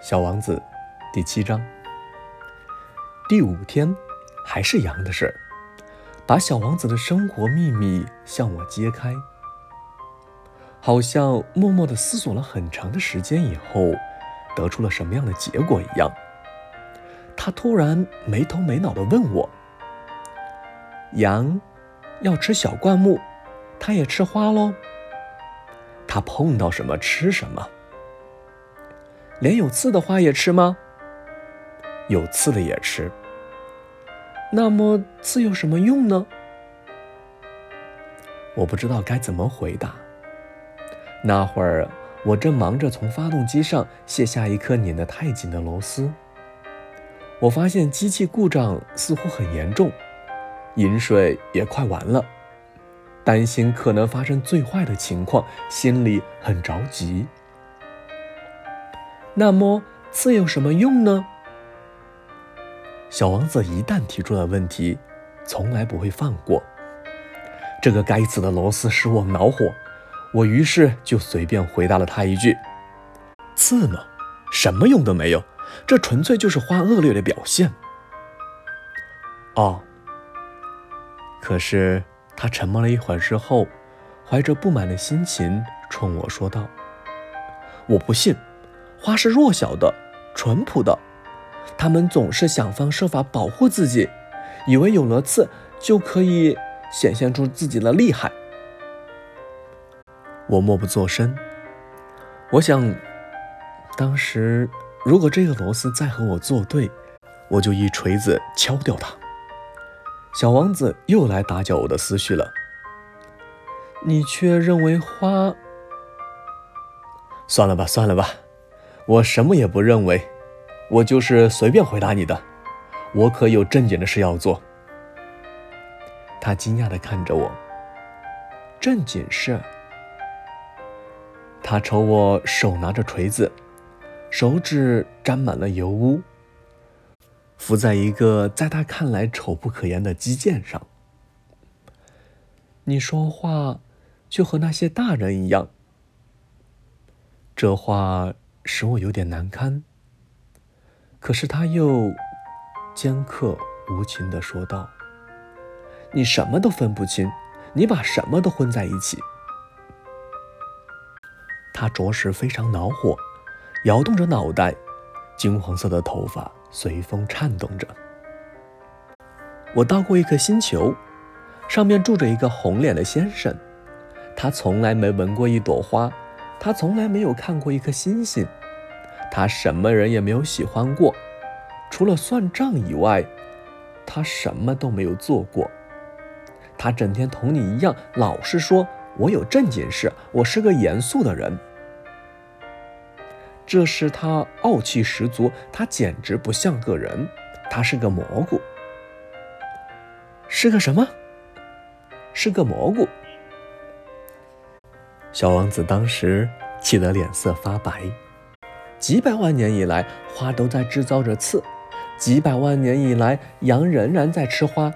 小王子，第七章。第五天，还是羊的事儿，把小王子的生活秘密向我揭开。好像默默地思索了很长的时间以后，得出了什么样的结果一样。他突然没头没脑地问我：“羊要吃小灌木，它也吃花喽？它碰到什么吃什么？”连有刺的花也吃吗？有刺的也吃。那么刺有什么用呢？我不知道该怎么回答。那会儿我正忙着从发动机上卸下一颗拧得太紧的螺丝。我发现机器故障似乎很严重，饮水也快完了，担心可能发生最坏的情况，心里很着急。那么刺有什么用呢？小王子一旦提出了问题，从来不会放过。这个该死的螺丝使我恼火，我于是就随便回答了他一句：“刺嘛，什么用都没有，这纯粹就是花恶劣的表现。”哦。可是他沉默了一会儿之后，怀着不满的心情冲我说道：“我不信。”花是弱小的、淳朴的，它们总是想方设法保护自己，以为有了刺就可以显现出自己的厉害。我默不作声。我想，当时如果这个螺丝再和我作对，我就一锤子敲掉它。小王子又来打搅我的思绪了。你却认为花……算了吧，算了吧。我什么也不认为，我就是随便回答你的。我可有正经的事要做。他惊讶地看着我。正经事？他瞅我手拿着锤子，手指沾满了油污，浮在一个在他看来丑不可言的基建上。你说话就和那些大人一样。这话。使我有点难堪。可是他又尖刻无情地说道：“你什么都分不清，你把什么都混在一起。”他着实非常恼火，摇动着脑袋，金黄色的头发随风颤动着。我到过一颗星球，上面住着一个红脸的先生，他从来没闻过一朵花，他从来没有看过一颗星星。他什么人也没有喜欢过，除了算账以外，他什么都没有做过。他整天同你一样，老是说我有正经事，我是个严肃的人。这是他傲气十足，他简直不像个人，他是个蘑菇。是个什么？是个蘑菇。小王子当时气得脸色发白。几百万年以来，花都在制造着刺；几百万年以来，羊仍然在吃花。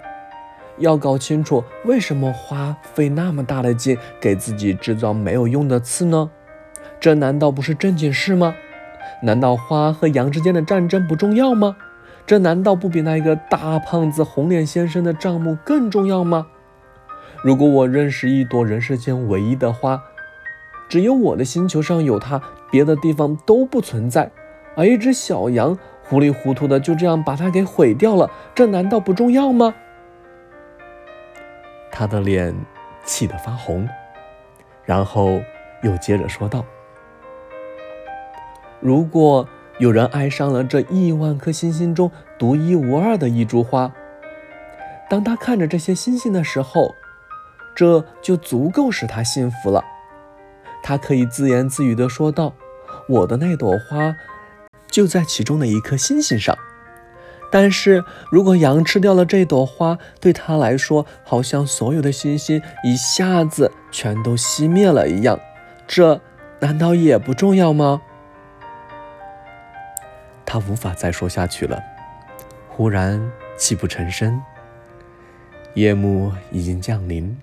要搞清楚为什么花费那么大的劲给自己制造没有用的刺呢？这难道不是正经事吗？难道花和羊之间的战争不重要吗？这难道不比那个大胖子红脸先生的账目更重要吗？如果我认识一朵人世间唯一的花，只有我的星球上有它，别的地方都不存在。而一只小羊糊里糊涂的就这样把它给毁掉了，这难道不重要吗？他的脸气得发红，然后又接着说道：“如果有人爱上了这亿万颗星星中独一无二的一株花，当他看着这些星星的时候，这就足够使他幸福了。”他可以自言自语地说道：“我的那朵花就在其中的一颗星星上。”但是如果羊吃掉了这朵花，对他来说，好像所有的星星一下子全都熄灭了一样。这难道也不重要吗？他无法再说下去了，忽然泣不成声。夜幕已经降临，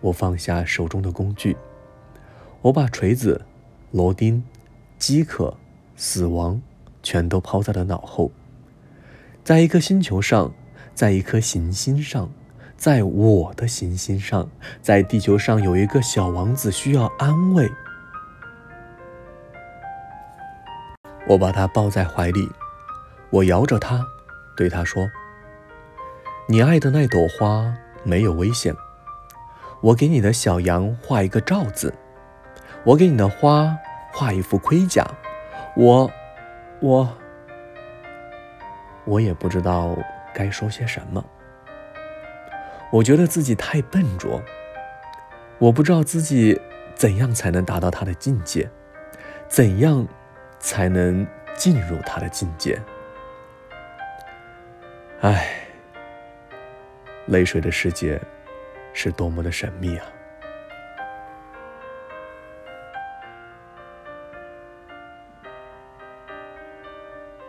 我放下手中的工具。我把锤子、螺钉、饥渴、死亡全都抛在了脑后。在一颗星球上，在一颗行星上，在我的行星上，在地球上有一个小王子需要安慰。我把他抱在怀里，我摇着他，对他说：“你爱的那朵花没有危险。我给你的小羊画一个罩子，我给你的花画一副盔甲。我，我，我也不知道该说些什么。我觉得自己太笨拙，我不知道自己怎样才能达到他的境界，怎样。”才能进入他的境界。唉，泪水的世界是多么的神秘啊！